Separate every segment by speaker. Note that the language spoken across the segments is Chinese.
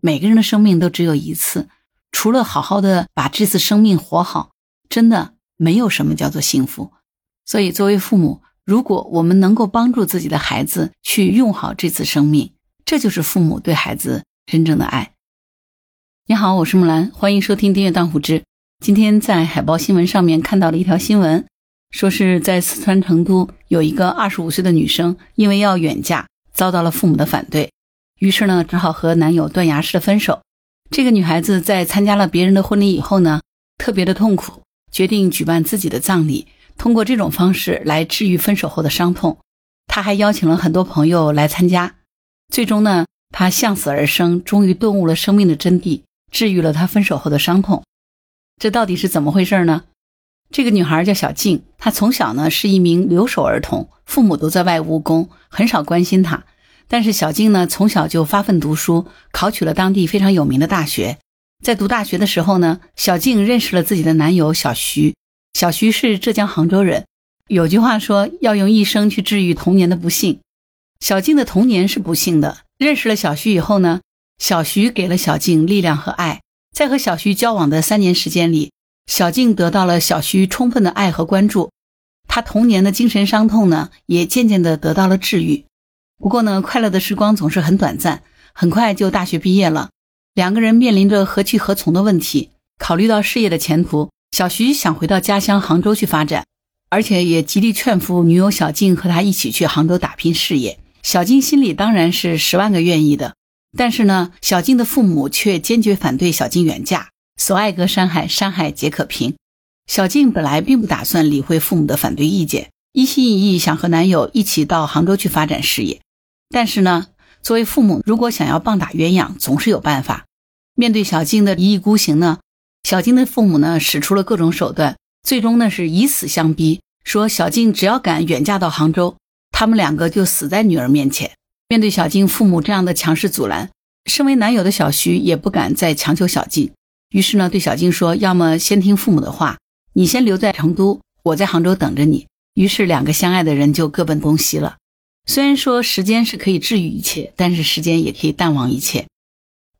Speaker 1: 每个人的生命都只有一次，除了好好的把这次生命活好，真的没有什么叫做幸福。所以，作为父母，如果我们能够帮助自己的孩子去用好这次生命，这就是父母对孩子真正的爱。你好，我是木兰，欢迎收听《订阅当户知》。今天在海报新闻上面看到了一条新闻，说是在四川成都有一个二十五岁的女生，因为要远嫁，遭到了父母的反对，于是呢，只好和男友断崖式的分手。这个女孩子在参加了别人的婚礼以后呢，特别的痛苦，决定举办自己的葬礼。通过这种方式来治愈分手后的伤痛，她还邀请了很多朋友来参加。最终呢，她向死而生，终于顿悟了生命的真谛，治愈了她分手后的伤痛。这到底是怎么回事呢？这个女孩叫小静，她从小呢是一名留守儿童，父母都在外务工，很少关心她。但是小静呢，从小就发奋读书，考取了当地非常有名的大学。在读大学的时候呢，小静认识了自己的男友小徐。小徐是浙江杭州人，有句话说要用一生去治愈童年的不幸。小静的童年是不幸的。认识了小徐以后呢，小徐给了小静力量和爱。在和小徐交往的三年时间里，小静得到了小徐充分的爱和关注，她童年的精神伤痛呢，也渐渐的得到了治愈。不过呢，快乐的时光总是很短暂，很快就大学毕业了，两个人面临着何去何从的问题。考虑到事业的前途。小徐想回到家乡杭州去发展，而且也极力劝服女友小静和他一起去杭州打拼事业。小静心里当然是十万个愿意的，但是呢，小静的父母却坚决反对小静远嫁。所爱隔山海，山海皆可平。小静本来并不打算理会父母的反对意见，一心一意想和男友一起到杭州去发展事业。但是呢，作为父母，如果想要棒打鸳鸯，总是有办法。面对小静的一意孤行呢？小静的父母呢，使出了各种手段，最终呢是以死相逼，说小静只要敢远嫁到杭州，他们两个就死在女儿面前。面对小静父母这样的强势阻拦，身为男友的小徐也不敢再强求小静，于是呢对小静说：“要么先听父母的话，你先留在成都，我在杭州等着你。”于是两个相爱的人就各奔东西了。虽然说时间是可以治愈一切，但是时间也可以淡忘一切，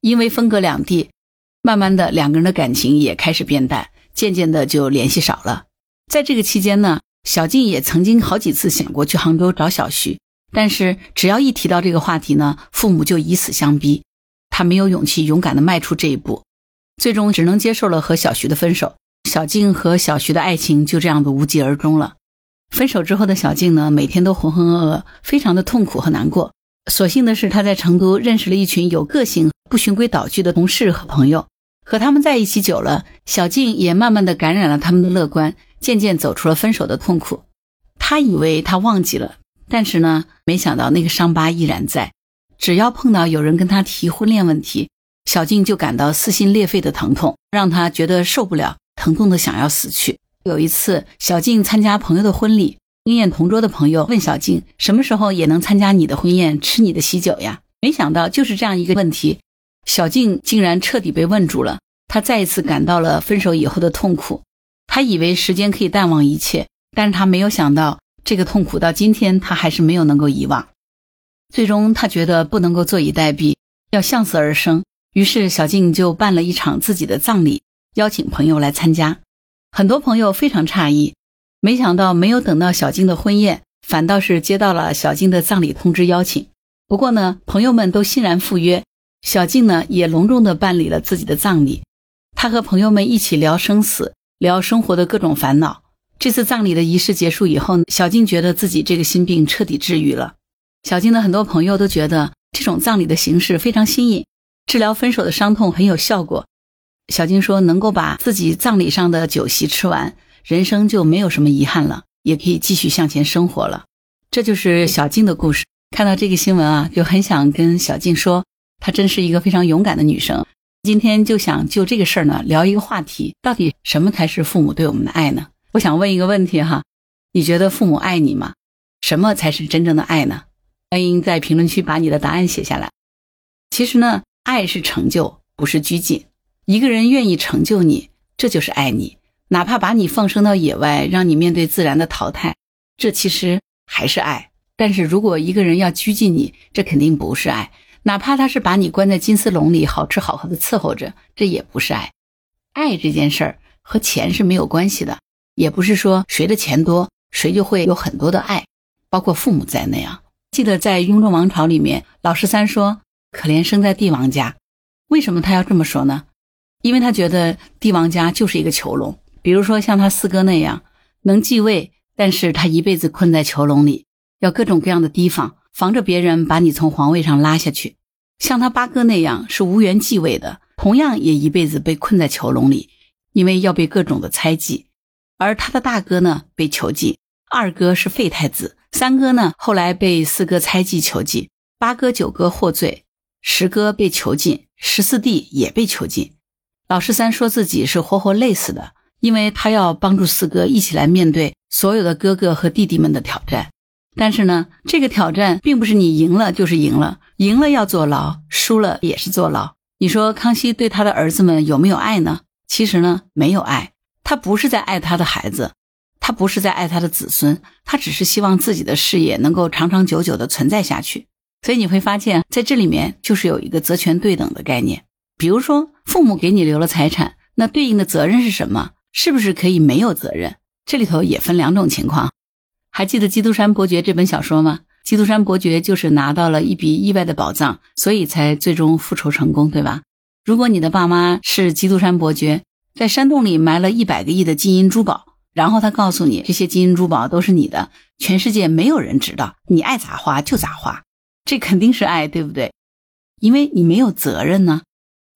Speaker 1: 因为分隔两地。慢慢的，两个人的感情也开始变淡，渐渐的就联系少了。在这个期间呢，小静也曾经好几次想过去杭州找小徐，但是只要一提到这个话题呢，父母就以死相逼，她没有勇气勇敢的迈出这一步，最终只能接受了和小徐的分手。小静和小徐的爱情就这样的无疾而终了。分手之后的小静呢，每天都浑浑噩噩，非常的痛苦和难过。所幸的是，她在成都认识了一群有个性、不循规蹈矩的同事和朋友。和他们在一起久了，小静也慢慢的感染了他们的乐观，渐渐走出了分手的痛苦。他以为他忘记了，但是呢，没想到那个伤疤依然在。只要碰到有人跟他提婚恋问题，小静就感到撕心裂肺的疼痛，让他觉得受不了，疼痛的想要死去。有一次，小静参加朋友的婚礼，经宴同桌的朋友问小静：“什么时候也能参加你的婚宴，吃你的喜酒呀？”没想到就是这样一个问题。小静竟然彻底被问住了，她再一次感到了分手以后的痛苦。她以为时间可以淡忘一切，但是她没有想到，这个痛苦到今天她还是没有能够遗忘。最终，她觉得不能够坐以待毙，要向死而生。于是，小静就办了一场自己的葬礼，邀请朋友来参加。很多朋友非常诧异，没想到没有等到小静的婚宴，反倒是接到了小静的葬礼通知邀请。不过呢，朋友们都欣然赴约。小静呢，也隆重的办理了自己的葬礼。她和朋友们一起聊生死，聊生活的各种烦恼。这次葬礼的仪式结束以后，小静觉得自己这个心病彻底治愈了。小静的很多朋友都觉得这种葬礼的形式非常新颖，治疗分手的伤痛很有效果。小静说：“能够把自己葬礼上的酒席吃完，人生就没有什么遗憾了，也可以继续向前生活了。”这就是小静的故事。看到这个新闻啊，就很想跟小静说。她真是一个非常勇敢的女生。今天就想就这个事儿呢聊一个话题：到底什么才是父母对我们的爱呢？我想问一个问题哈，你觉得父母爱你吗？什么才是真正的爱呢？欢迎在评论区把你的答案写下来。其实呢，爱是成就，不是拘谨。一个人愿意成就你，这就是爱你。哪怕把你放生到野外，让你面对自然的淘汰，这其实还是爱。但是如果一个人要拘禁你，这肯定不是爱。哪怕他是把你关在金丝笼里，好吃好喝的伺候着，这也不是爱。爱这件事儿和钱是没有关系的，也不是说谁的钱多，谁就会有很多的爱，包括父母在内啊。记得在《雍正王朝》里面，老十三说：“可怜生在帝王家。”为什么他要这么说呢？因为他觉得帝王家就是一个囚笼。比如说像他四哥那样能继位，但是他一辈子困在囚笼里，要各种各样的提防，防着别人把你从皇位上拉下去。像他八哥那样是无缘继位的。同样也一辈子被困在囚笼里，因为要被各种的猜忌。而他的大哥呢，被囚禁；二哥是废太子；三哥呢，后来被四哥猜忌囚禁；八哥、九哥获罪；十哥被囚禁；十四弟也被囚禁。老十三说自己是活活累死的，因为他要帮助四哥一起来面对所有的哥哥和弟弟们的挑战。但是呢，这个挑战并不是你赢了就是赢了，赢了要坐牢，输了也是坐牢。你说康熙对他的儿子们有没有爱呢？其实呢，没有爱。他不是在爱他的孩子，他不是在爱他的子孙，他只是希望自己的事业能够长长久久的存在下去。所以你会发现，在这里面就是有一个责权对等的概念。比如说，父母给你留了财产，那对应的责任是什么？是不是可以没有责任？这里头也分两种情况。还记得《基督山伯爵》这本小说吗？基督山伯爵就是拿到了一笔意外的宝藏，所以才最终复仇成功，对吧？如果你的爸妈是基督山伯爵，在山洞里埋了一百个亿的金银珠宝，然后他告诉你这些金银珠宝都是你的，全世界没有人知道，你爱咋花就咋花，这肯定是爱，对不对？因为你没有责任呢。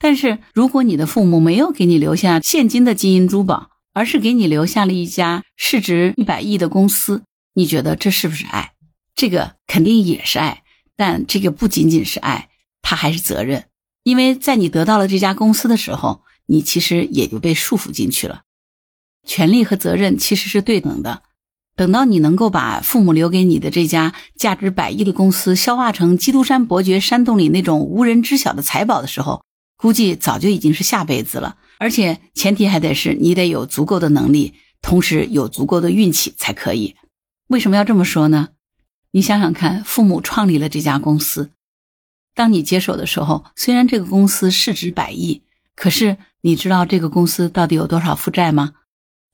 Speaker 1: 但是如果你的父母没有给你留下现金的金银珠宝，而是给你留下了一家市值一百亿的公司，你觉得这是不是爱？这个肯定也是爱，但这个不仅仅是爱，它还是责任。因为在你得到了这家公司的时候，你其实也就被束缚进去了。权利和责任其实是对等的。等到你能够把父母留给你的这家价值百亿的公司消化成基督山伯爵山洞里那种无人知晓的财宝的时候，估计早就已经是下辈子了。而且前提还得是你得有足够的能力，同时有足够的运气才可以。为什么要这么说呢？你想想看，父母创立了这家公司，当你接手的时候，虽然这个公司市值百亿，可是你知道这个公司到底有多少负债吗？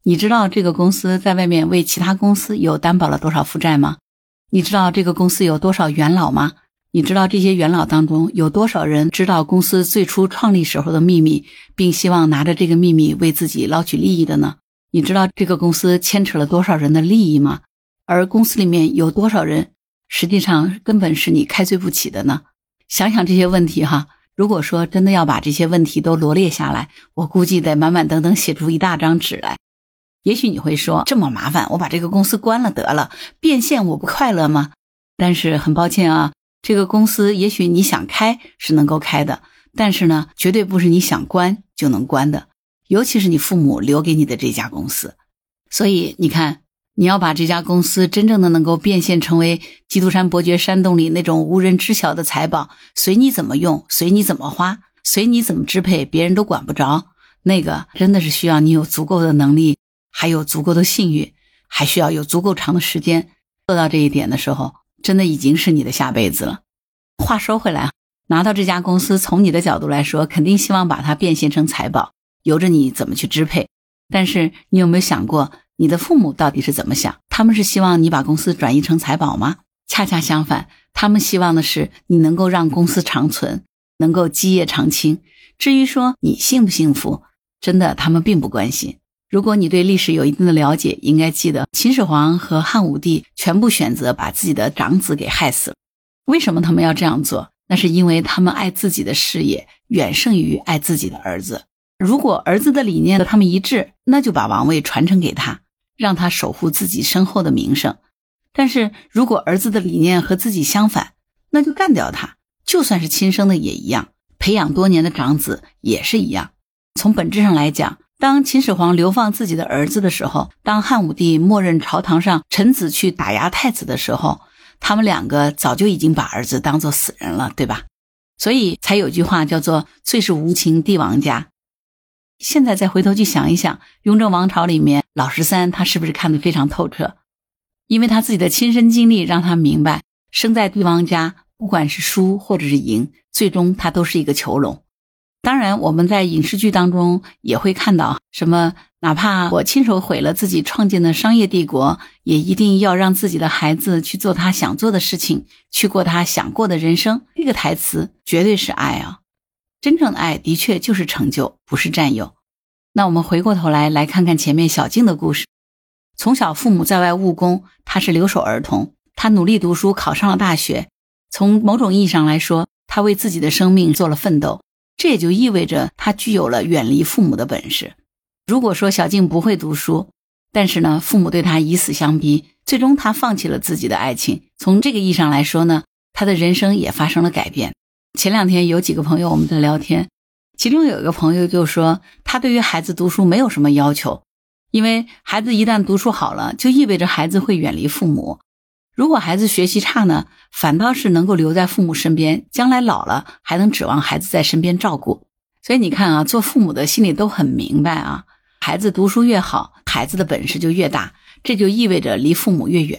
Speaker 1: 你知道这个公司在外面为其他公司有担保了多少负债吗？你知道这个公司有多少元老吗？你知道这些元老当中有多少人知道公司最初创立时候的秘密，并希望拿着这个秘密为自己捞取利益的呢？你知道这个公司牵扯了多少人的利益吗？而公司里面有多少人，实际上根本是你开罪不起的呢？想想这些问题哈，如果说真的要把这些问题都罗列下来，我估计得满满登登写出一大张纸来。也许你会说，这么麻烦，我把这个公司关了得了，变现我不快乐吗？但是很抱歉啊，这个公司也许你想开是能够开的，但是呢，绝对不是你想关就能关的，尤其是你父母留给你的这家公司。所以你看。你要把这家公司真正的能够变现成为基督山伯爵山洞里那种无人知晓的财宝，随你怎么用，随你怎么花，随你怎么支配，别人都管不着。那个真的是需要你有足够的能力，还有足够的幸运，还需要有足够长的时间做到这一点的时候，真的已经是你的下辈子了。话说回来，拿到这家公司，从你的角度来说，肯定希望把它变现成财宝，由着你怎么去支配。但是你有没有想过？你的父母到底是怎么想？他们是希望你把公司转移成财宝吗？恰恰相反，他们希望的是你能够让公司长存，能够基业长青。至于说你幸不幸福，真的他们并不关心。如果你对历史有一定的了解，应该记得秦始皇和汉武帝全部选择把自己的长子给害死了。为什么他们要这样做？那是因为他们爱自己的事业远胜于爱自己的儿子。如果儿子的理念和他们一致，那就把王位传承给他。让他守护自己身后的名声，但是如果儿子的理念和自己相反，那就干掉他。就算是亲生的也一样，培养多年的长子也是一样。从本质上来讲，当秦始皇流放自己的儿子的时候，当汉武帝默认朝堂上臣子去打压太子的时候，他们两个早就已经把儿子当做死人了，对吧？所以才有句话叫做“最是无情帝王家”。现在再回头去想一想，雍正王朝里面老十三他是不是看得非常透彻？因为他自己的亲身经历让他明白，生在帝王家不管是输或者是赢，最终他都是一个囚笼。当然，我们在影视剧当中也会看到，什么哪怕我亲手毁了自己创建的商业帝国，也一定要让自己的孩子去做他想做的事情，去过他想过的人生。这个台词绝对是爱啊！真正的爱的确就是成就，不是占有。那我们回过头来来看看前面小静的故事。从小父母在外务工，他是留守儿童，他努力读书，考上了大学。从某种意义上来说，他为自己的生命做了奋斗。这也就意味着他具有了远离父母的本事。如果说小静不会读书，但是呢，父母对他以死相逼，最终他放弃了自己的爱情。从这个意义上来说呢，他的人生也发生了改变。前两天有几个朋友我们在聊天，其中有一个朋友就说，他对于孩子读书没有什么要求，因为孩子一旦读书好了，就意味着孩子会远离父母。如果孩子学习差呢，反倒是能够留在父母身边，将来老了还能指望孩子在身边照顾。所以你看啊，做父母的心里都很明白啊，孩子读书越好，孩子的本事就越大，这就意味着离父母越远；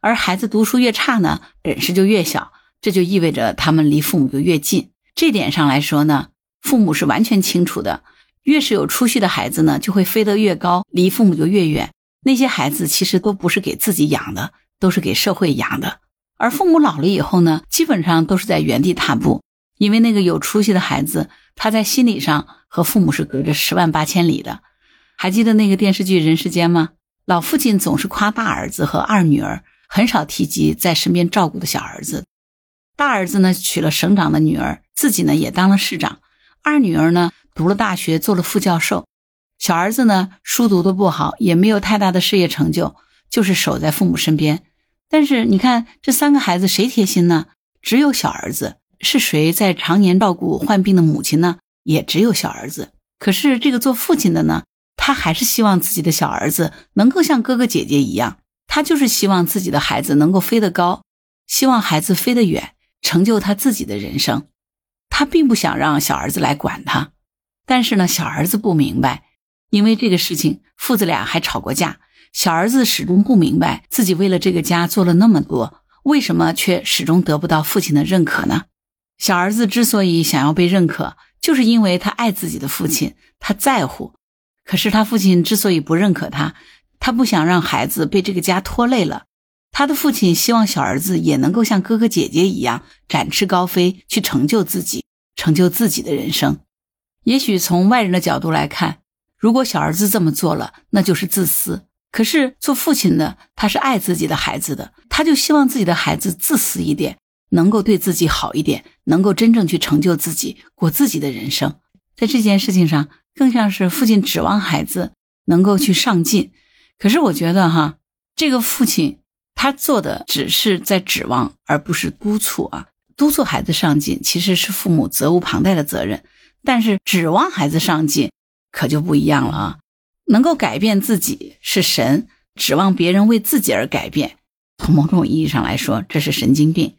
Speaker 1: 而孩子读书越差呢，本事就越小，这就意味着他们离父母就越近。这点上来说呢，父母是完全清楚的。越是有出息的孩子呢，就会飞得越高，离父母就越远。那些孩子其实都不是给自己养的。都是给社会养的，而父母老了以后呢，基本上都是在原地踏步。因为那个有出息的孩子，他在心理上和父母是隔着十万八千里的。还记得那个电视剧《人世间》吗？老父亲总是夸大儿子和二女儿，很少提及在身边照顾的小儿子。大儿子呢娶了省长的女儿，自己呢也当了市长；二女儿呢读了大学，做了副教授。小儿子呢书读的不好，也没有太大的事业成就。就是守在父母身边，但是你看这三个孩子谁贴心呢？只有小儿子。是谁在常年照顾患病的母亲呢？也只有小儿子。可是这个做父亲的呢，他还是希望自己的小儿子能够像哥哥姐姐一样，他就是希望自己的孩子能够飞得高，希望孩子飞得远，成就他自己的人生。他并不想让小儿子来管他，但是呢，小儿子不明白，因为这个事情，父子俩还吵过架。小儿子始终不明白自己为了这个家做了那么多，为什么却始终得不到父亲的认可呢？小儿子之所以想要被认可，就是因为他爱自己的父亲，他在乎。可是他父亲之所以不认可他，他不想让孩子被这个家拖累了。他的父亲希望小儿子也能够像哥哥姐姐一样展翅高飞，去成就自己，成就自己的人生。也许从外人的角度来看，如果小儿子这么做了，那就是自私。可是做父亲的，他是爱自己的孩子的，他就希望自己的孩子自私一点，能够对自己好一点，能够真正去成就自己，过自己的人生。在这件事情上，更像是父亲指望孩子能够去上进。可是我觉得哈，这个父亲他做的只是在指望，而不是督促啊。督促孩子上进其实是父母责无旁贷的责任，但是指望孩子上进可就不一样了啊。能够改变自己是神，指望别人为自己而改变，从某种意义上来说，这是神经病。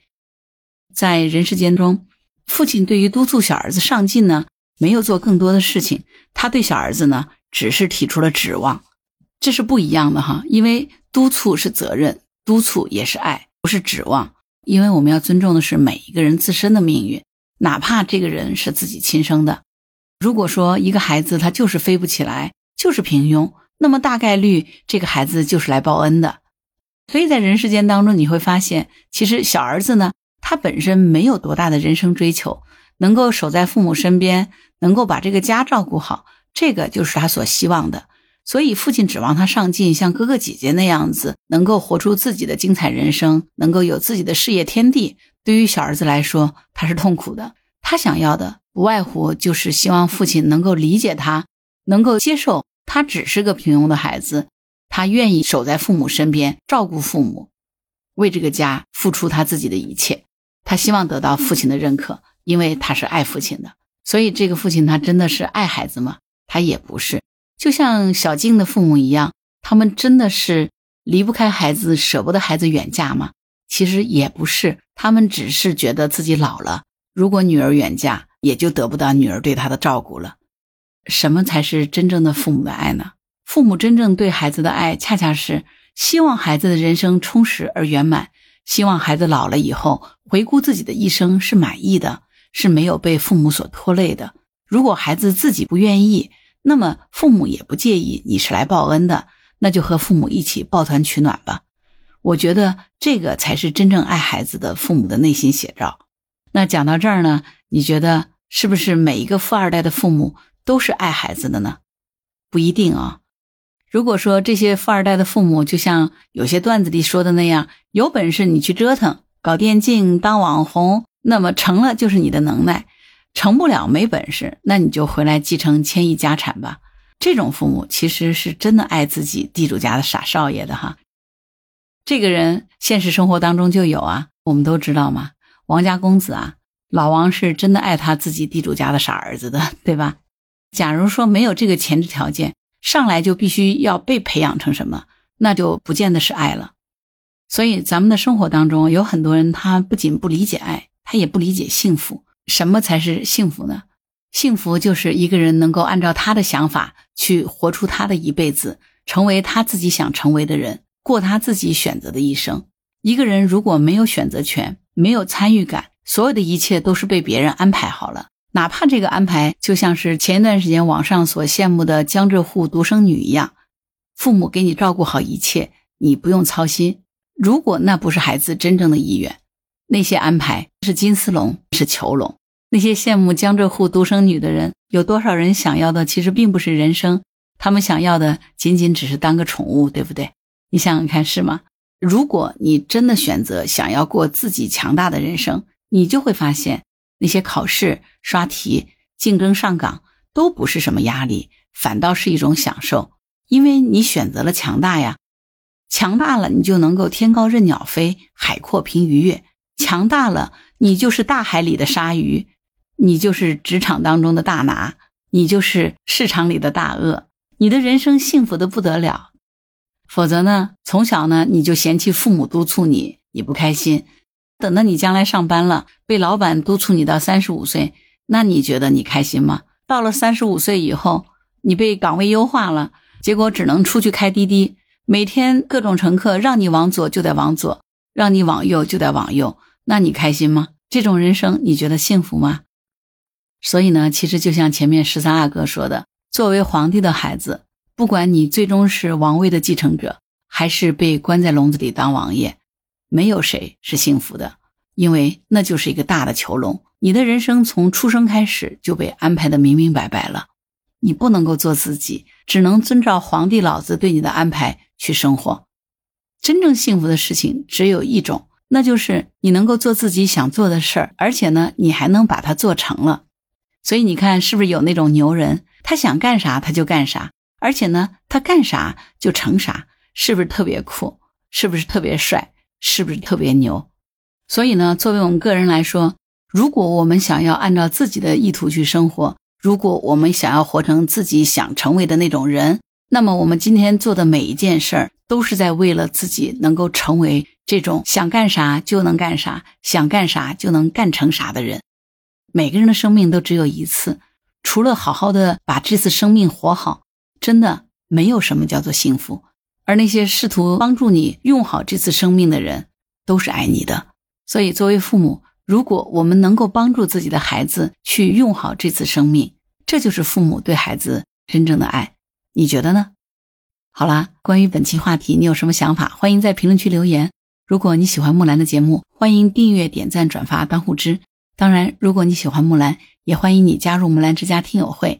Speaker 1: 在人世间中，父亲对于督促小儿子上进呢，没有做更多的事情，他对小儿子呢，只是提出了指望，这是不一样的哈。因为督促是责任，督促也是爱，不是指望。因为我们要尊重的是每一个人自身的命运，哪怕这个人是自己亲生的。如果说一个孩子他就是飞不起来，就是平庸，那么大概率这个孩子就是来报恩的。所以在人世间当中，你会发现，其实小儿子呢，他本身没有多大的人生追求，能够守在父母身边，能够把这个家照顾好，这个就是他所希望的。所以父亲指望他上进，像哥哥姐姐那样子，能够活出自己的精彩人生，能够有自己的事业天地。对于小儿子来说，他是痛苦的。他想要的不外乎就是希望父亲能够理解他。能够接受他只是个平庸的孩子，他愿意守在父母身边，照顾父母，为这个家付出他自己的一切。他希望得到父亲的认可，因为他是爱父亲的。所以，这个父亲他真的是爱孩子吗？他也不是。就像小静的父母一样，他们真的是离不开孩子，舍不得孩子远嫁吗？其实也不是，他们只是觉得自己老了，如果女儿远嫁，也就得不到女儿对他的照顾了。什么才是真正的父母的爱呢？父母真正对孩子的爱，恰恰是希望孩子的人生充实而圆满，希望孩子老了以后回顾自己的一生是满意的，是没有被父母所拖累的。如果孩子自己不愿意，那么父母也不介意，你是来报恩的，那就和父母一起抱团取暖吧。我觉得这个才是真正爱孩子的父母的内心写照。那讲到这儿呢，你觉得是不是每一个富二代的父母都是爱孩子的呢？不一定啊。如果说这些富二代的父母就像有些段子里说的那样，有本事你去折腾，搞电竞、当网红，那么成了就是你的能耐；成不了没本事，那你就回来继承千亿家产吧。这种父母其实是真的爱自己地主家的傻少爷的哈。这个人现实生活当中就有啊，我们都知道嘛。王家公子啊，老王是真的爱他自己地主家的傻儿子的，对吧？假如说没有这个前置条件。上来就必须要被培养成什么，那就不见得是爱了。所以咱们的生活当中有很多人，他不仅不理解爱，他也不理解幸福。什么才是幸福呢？幸福就是一个人能够按照他的想法去活出他的一辈子，成为他自己想成为的人，过他自己选择的一生。一个人如果没有选择权，没有参与感，所有的一切都是被别人安排好了。哪怕这个安排就像是前一段时间网上所羡慕的江浙沪独生女一样，父母给你照顾好一切，你不用操心。如果那不是孩子真正的意愿，那些安排是金丝笼，是囚笼。那些羡慕江浙沪独生女的人，有多少人想要的其实并不是人生，他们想要的仅仅只是当个宠物，对不对？你想想看，是吗？如果你真的选择想要过自己强大的人生，你就会发现。那些考试、刷题、竞争上岗都不是什么压力，反倒是一种享受，因为你选择了强大呀。强大了，你就能够天高任鸟飞，海阔凭鱼跃；强大了，你就是大海里的鲨鱼，你就是职场当中的大拿，你就是市场里的大鳄，你的人生幸福的不得了。否则呢，从小呢你就嫌弃父母督促你，你不开心。等到你将来上班了，被老板督促你到三十五岁，那你觉得你开心吗？到了三十五岁以后，你被岗位优化了，结果只能出去开滴滴，每天各种乘客让你往左就得往左，让你往右就得往右，那你开心吗？这种人生你觉得幸福吗？所以呢，其实就像前面十三阿哥说的，作为皇帝的孩子，不管你最终是王位的继承者，还是被关在笼子里当王爷。没有谁是幸福的，因为那就是一个大的囚笼。你的人生从出生开始就被安排的明明白白了，你不能够做自己，只能遵照皇帝老子对你的安排去生活。真正幸福的事情只有一种，那就是你能够做自己想做的事儿，而且呢，你还能把它做成了。所以你看，是不是有那种牛人，他想干啥他就干啥，而且呢，他干啥就成啥，是不是特别酷？是不是特别帅？是不是特别牛？所以呢，作为我们个人来说，如果我们想要按照自己的意图去生活，如果我们想要活成自己想成为的那种人，那么我们今天做的每一件事儿，都是在为了自己能够成为这种想干啥就能干啥、想干啥就能干成啥的人。每个人的生命都只有一次，除了好好的把这次生命活好，真的没有什么叫做幸福。而那些试图帮助你用好这次生命的人，都是爱你的。所以，作为父母，如果我们能够帮助自己的孩子去用好这次生命，这就是父母对孩子真正的爱。你觉得呢？好啦，关于本期话题，你有什么想法？欢迎在评论区留言。如果你喜欢木兰的节目，欢迎订阅、点赞、转发、当护知。当然，如果你喜欢木兰，也欢迎你加入木兰之家听友会。